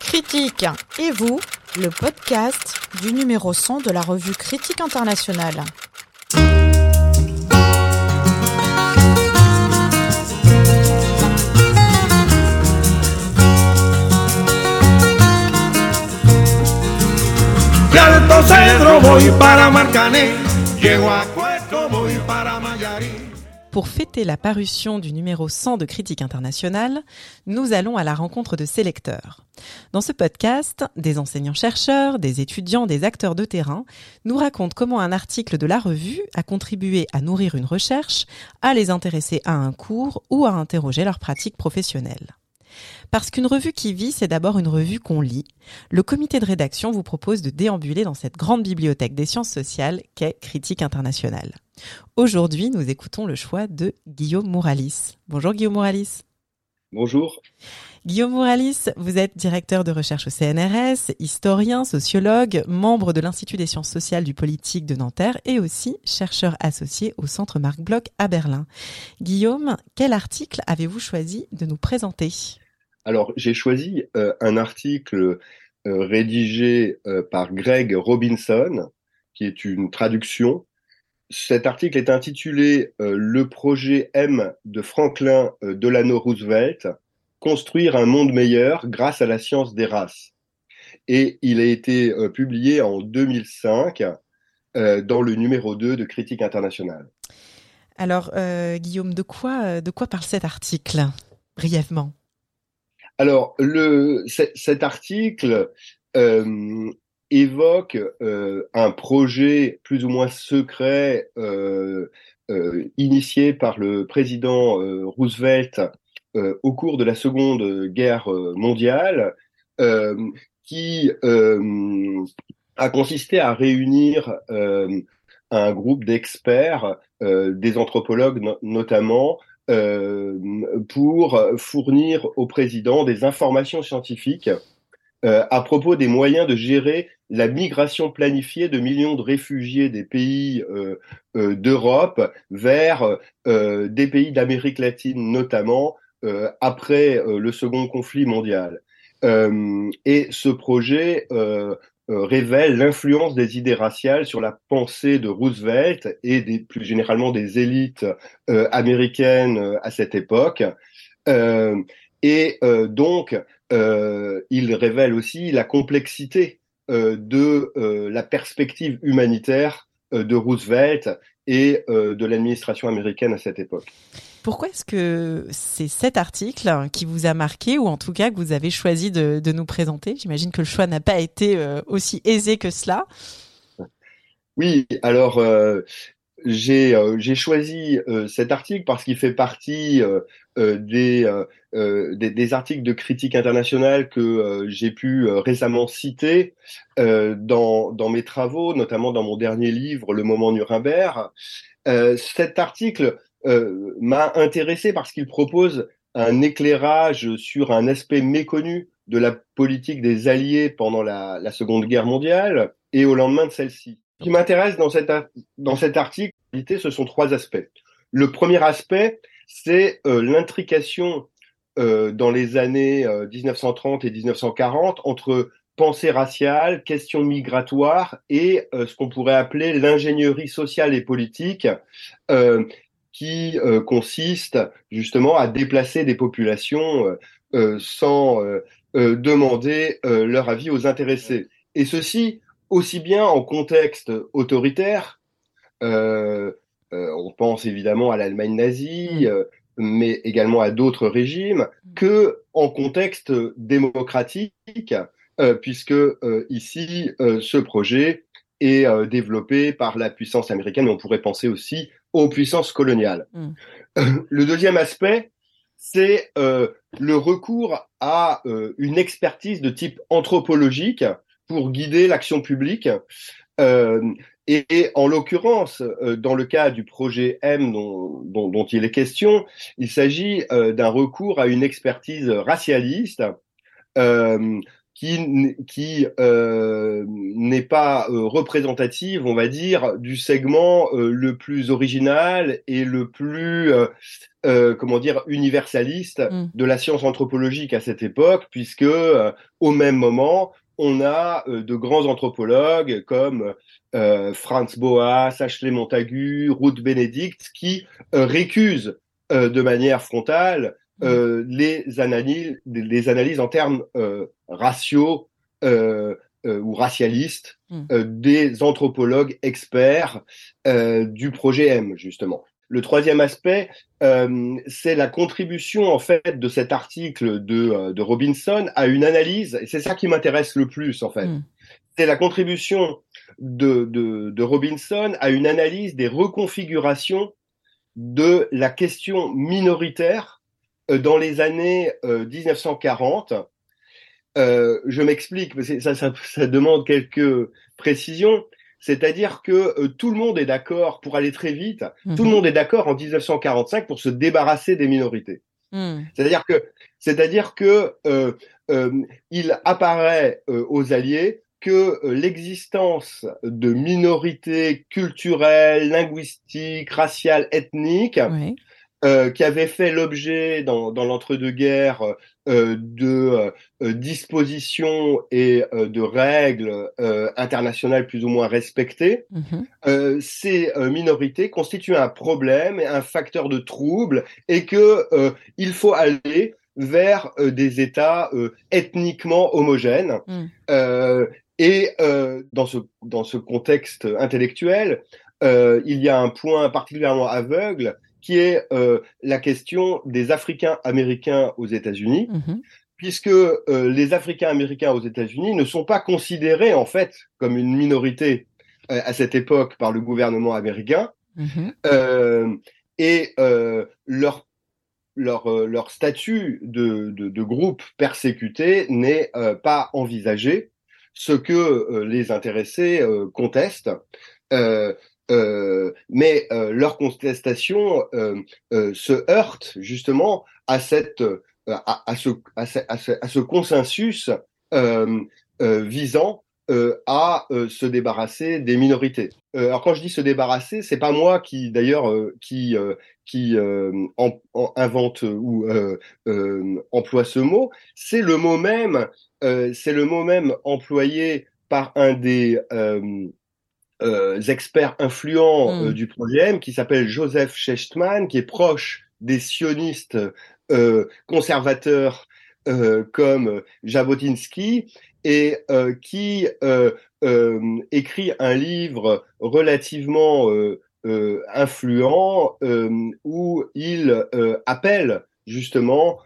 Critique et vous, le podcast du numéro 100 de la revue Critique internationale. Pour fêter la parution du numéro 100 de Critique internationale, nous allons à la rencontre de ses lecteurs. Dans ce podcast, des enseignants-chercheurs, des étudiants, des acteurs de terrain nous racontent comment un article de la revue a contribué à nourrir une recherche, à les intéresser à un cours ou à interroger leur pratique professionnelle. Parce qu'une revue qui vit, c'est d'abord une revue qu'on lit. Le comité de rédaction vous propose de déambuler dans cette grande bibliothèque des sciences sociales qu'est Critique internationale. Aujourd'hui, nous écoutons le choix de Guillaume Mouralis. Bonjour Guillaume Mouralis. Bonjour. Guillaume Mouralis, vous êtes directeur de recherche au CNRS, historien, sociologue, membre de l'Institut des sciences sociales du politique de Nanterre et aussi chercheur associé au Centre Marc Bloch à Berlin. Guillaume, quel article avez-vous choisi de nous présenter? Alors, j'ai choisi euh, un article euh, rédigé euh, par Greg Robinson, qui est une traduction. Cet article est intitulé Le projet M de Franklin Delano Roosevelt, construire un monde meilleur grâce à la science des races. Et il a été publié en 2005 dans le numéro 2 de Critique internationale. Alors, Guillaume, de quoi, de quoi parle cet article, brièvement? Alors, cet article euh, évoque euh, un projet plus ou moins secret euh, initié par le président Roosevelt au cours de la Seconde Guerre mondiale, qui a consisté à réunir un groupe d'experts, des anthropologues notamment, pour fournir au président des informations scientifiques euh, à propos des moyens de gérer la migration planifiée de millions de réfugiés des pays euh, d'Europe vers des pays d'Amérique latine notamment après le second conflit mondial. et ce projet euh, révèle l'influence des idées raciales sur la pensée de Roosevelt et des, plus généralement des élites euh, américaines euh, à cette époque. et donc, il révèle aussi la complexité de la perspective humanitaire de Roosevelt et de l'administration américaine à cette époque. Pourquoi est-ce que c'est cet article qui vous a marqué ou en tout cas que vous avez choisi de, nous présenter? J'imagine que le choix n'a pas été euh, aussi aisé que cela. Oui, alors euh, euh, j'ai choisi cet article parce qu'il fait partie des, des, articles de critique internationale que j'ai pu récemment citer dans, dans mes travaux, notamment dans mon dernier livre, Le moment Nuremberg. cet article euh, m'a intéressé parce qu'il propose un éclairage sur un aspect méconnu de la politique des Alliés pendant la, la Seconde Guerre mondiale et au lendemain de celle-ci. Ce qui m'intéresse dans, dans cet article, ce sont trois aspects. Le premier aspect, c'est euh, l'intrication euh, dans les années 1930 et 1940 entre pensée raciale, question migratoire et ce qu'on pourrait appeler l'ingénierie sociale et politique euh, qui euh, consiste justement à déplacer des populations euh, euh, sans demander leur avis aux intéressés. Et ceci aussi bien en contexte autoritaire, on pense évidemment à l'Allemagne nazie, mm. mais également à d'autres régimes, mm. que en contexte démocratique, puisque ici ce projet est développé par la puissance américaine, mais on pourrait penser aussi aux puissances coloniales. Hmm. Le deuxième aspect, c'est euh, le recours à euh, une expertise de type anthropologique pour guider l'action publique. Euh, et, en l'occurrence, dans le cas du projet M dont, dont il est question, il s'agit d'un recours à une expertise racialiste qui, qui euh, n'est pas euh, représentative, on va dire, du segment euh, le plus original et le plus, comment dire, universaliste mm. de la science anthropologique à cette époque, puisque au même moment, on a de grands anthropologues comme Franz Boas, Ashley Montagu, Ruth Benedict, qui récusent de manière frontale euh, les analyses, les analyses en termes euh, raciaux euh, euh ou racialistes euh, des anthropologues experts du projet M justement. Le troisième aspect, c'est la contribution en fait de cet article de, de Robinson à une analyse, et c'est ça qui m'intéresse le plus en fait. Hmm. C'est la contribution de, de, de Robinson à une analyse des reconfigurations de la question minoritaire euh, dans les années 1940. Euh, euh, je m'explique, ça, ça, demande quelques précisions. C'est-à-dire que tout le monde est d'accord, pour aller très vite, tout le mhm. monde est d'accord en 1945 pour se débarrasser des minorités. Hmm. C'est-à-dire que, c'est-à-dire que il apparaît aux Alliés que l'existence de minorités culturelles, linguistiques, raciales, ethniques euh, qui avait fait l'objet dans, dans l'entre-deux-guerres euh, de euh, dispositions et euh, de règles euh, internationales plus ou moins respectées, mm-hmm. ces minorités constituent un problème et un facteur de trouble et que il faut aller vers des États ethniquement homogènes. Mm. et dans ce dans ce contexte intellectuel, il y a un point particulièrement aveugle qui est euh, la question des Africains américains aux États-Unis, mhm. puisque euh, les Africains américains aux États-Unis ne sont pas considérés en fait comme une minorité euh, à cette époque par le gouvernement américain, mhm. et leur leur, leur statut de, de, de groupe persécuté n'est pas envisagé, ce que les intéressés contestent. Euh, mais euh, leur contestation euh, se heurte justement à cette à, à, ce, à, ce, à, ce, consensus visant à se débarrasser des minorités. alors quand je dis se débarrasser, c'est pas moi qui d'ailleurs qui qui invente ou emploie ce mot, c'est le mot même, c'est le mot même employé par un des euh, experts influents euh, hmm. du projet M, qui s'appelle Joseph Schechtman, qui est proche des sionistes euh, conservateurs comme Jabotinsky, et qui écrit un livre relativement influent où il appelle justement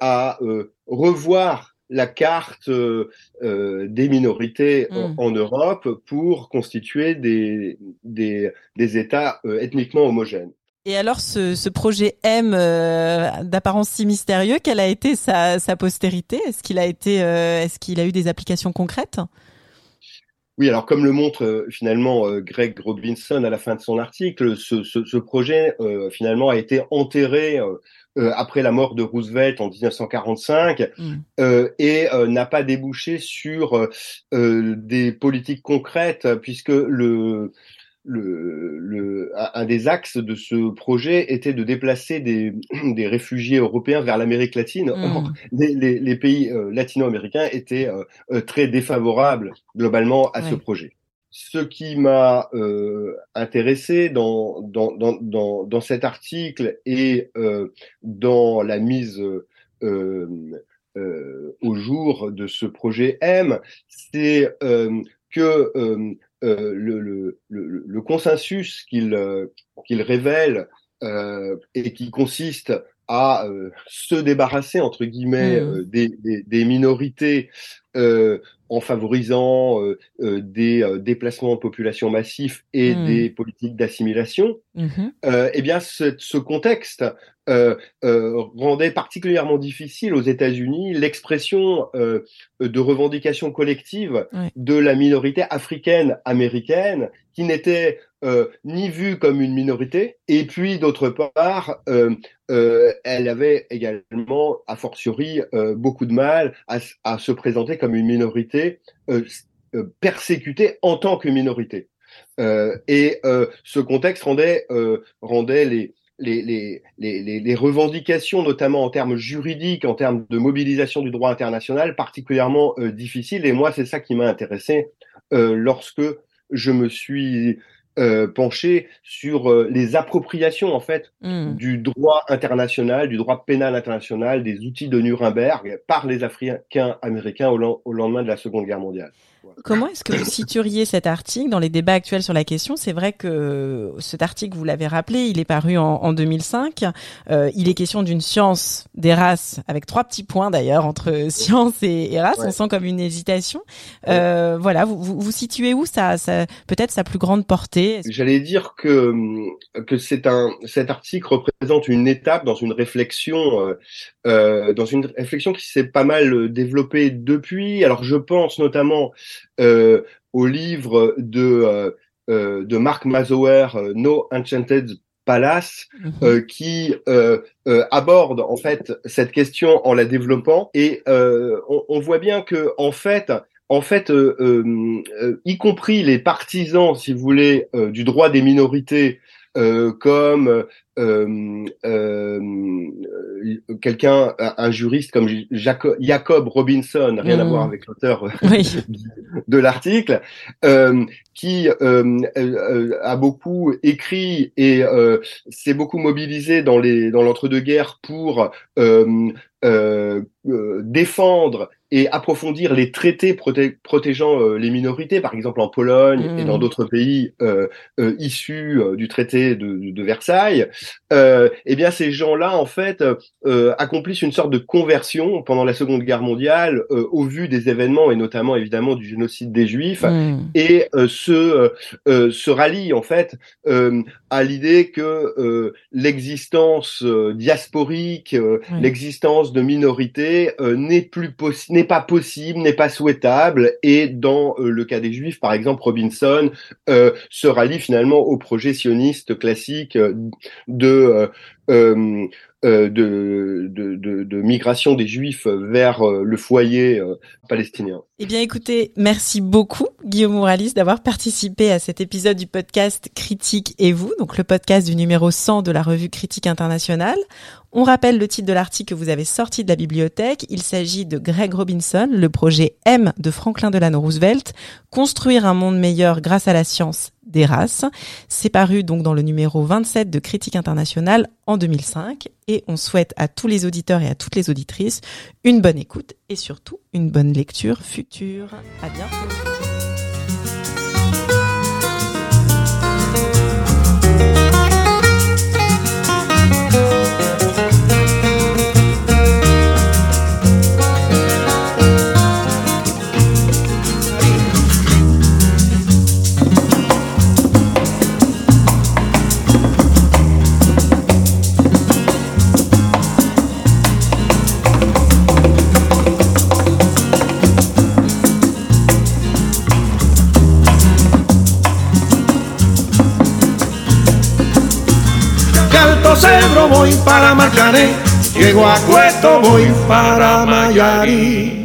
à revoir la carte euh, euh, des minorités en, hmm. Europe pour constituer des, des, des États euh, ethniquement homogènes. Et alors, ce, ce projet M d'apparence si mystérieux, quelle a été sa, sa postérité? Est-ce qu'il a été, est-ce qu'il a eu des applications concrètes? Oui, alors comme le montre finalement Greg Robinson à la fin de son article, ce, ce, ce projet finalement a été enterré euh, après la mort de Roosevelt en 1945 mm. euh, et euh, n'a pas débouché sur des politiques concrètes puisque le le, le, un des axes de ce projet était de déplacer des, des réfugiés européens vers l'Amérique latine. Mm. les, les, les, pays latino-américains étaient très défavorables globalement à ce projet ce qui m'a euh, intéressé dans, dans, dans, dans, cet article et euh, dans la mise euh, au jour de ce projet M, c'est que le, le, le, consensus qu'il qu'il révèle et qui consiste à se débarrasser entre guillemets mmh. des, des, des, minorités euh, en favorisant euh, euh, des déplacements de population massifs et hmm. des politiques d'assimilation, eh bien ce, ce contexte rendait particulièrement difficile aux États-Unis l'expression de revendication collective de la minorité africaine américaine qui n'était ni vue comme une minorité, et puis d'autre part, elle avait également, a fortiori, beaucoup de mal à, à, se présenter comme une minorité persécutée en tant que minorité. et ce contexte rendait, rendait les, les, les, les, revendications, notamment en termes juridiques, en termes de mobilisation du droit international, particulièrement euh, difficiles. Et moi, c'est ça qui m'a intéressé euh, lorsque je me suis euh, penché sur euh, les appropriations en fait mmh. du droit international, du droit pénal international, des outils de Nuremberg par les Africains américains au lendemain de la Seconde Guerre mondiale. Comment est-ce que vous situeriez cet article dans les débats actuels sur la question? C'est vrai que cet article, vous l'avez rappelé, il est paru en, 2005. Euh, il est question d'une science des races, avec trois petits points d'ailleurs entre science et, race. On sent comme une hésitation. Voilà, vous, vous, situez où ça, ça peut-être sa plus grande portée? J'allais dire que que c'est un cet article représente une étape dans une réflexion euh, euh dans une réflexion qui s'est pas mal développée depuis. Alors je pense notamment euh, au livre de, euh, euh, de Mark Mazower, No Enchanted Palace, mhm. qui aborde en fait cette question en la développant et on, on, voit bien que en fait en fait, y compris les partisans, si vous voulez, du droit des minorités, comme euh, euh, quelqu'un, un, juriste comme Jacob, Jacob Robinson, rien à mmh. voir avec l'auteur de l'article, euh, qui a beaucoup écrit et s'est beaucoup mobilisé dans les dans l'entre-deux-guerres pour défendre et approfondir les traités protégeant les minorités, par exemple en Pologne et dans mmh. d'autres pays issus du traité de, de Versailles euh, eh bien ces gens-là en fait euh, accomplissent une sorte de conversion pendant la Seconde Guerre mondiale euh, au vu des événements et notamment évidemment du génocide des Juifs hmm. et euh, se se rallient en fait à l'idée que l'existence diasporique, l'existence de minorités n'est plus n'est pas possible, n'est pas souhaitable et dans le cas des Juifs par exemple Robinson se rallie finalement au projet sioniste classique de euh, euh, euh, de, migration des Juifs vers le foyer palestinien. Eh bien, écoutez, merci beaucoup Guillaume Mouralis d'avoir participé à cet épisode du podcast Critique et vous, donc le podcast du numéro 100 de la revue Critique internationale. On rappelle le titre de l'article que vous avez sorti de la bibliothèque. Il s'agit de Greg Robinson, le projet M de Franklin Delano Roosevelt, construire un monde meilleur grâce à la science des races. C'est paru donc dans le numéro 27 de Critique internationale en 2005 et on souhaite à tous les auditeurs et à toutes les auditrices une bonne écoute et surtout une bonne lecture future. À bientôt. Voy para Marcané, llego a Cueto voy para Mayarí.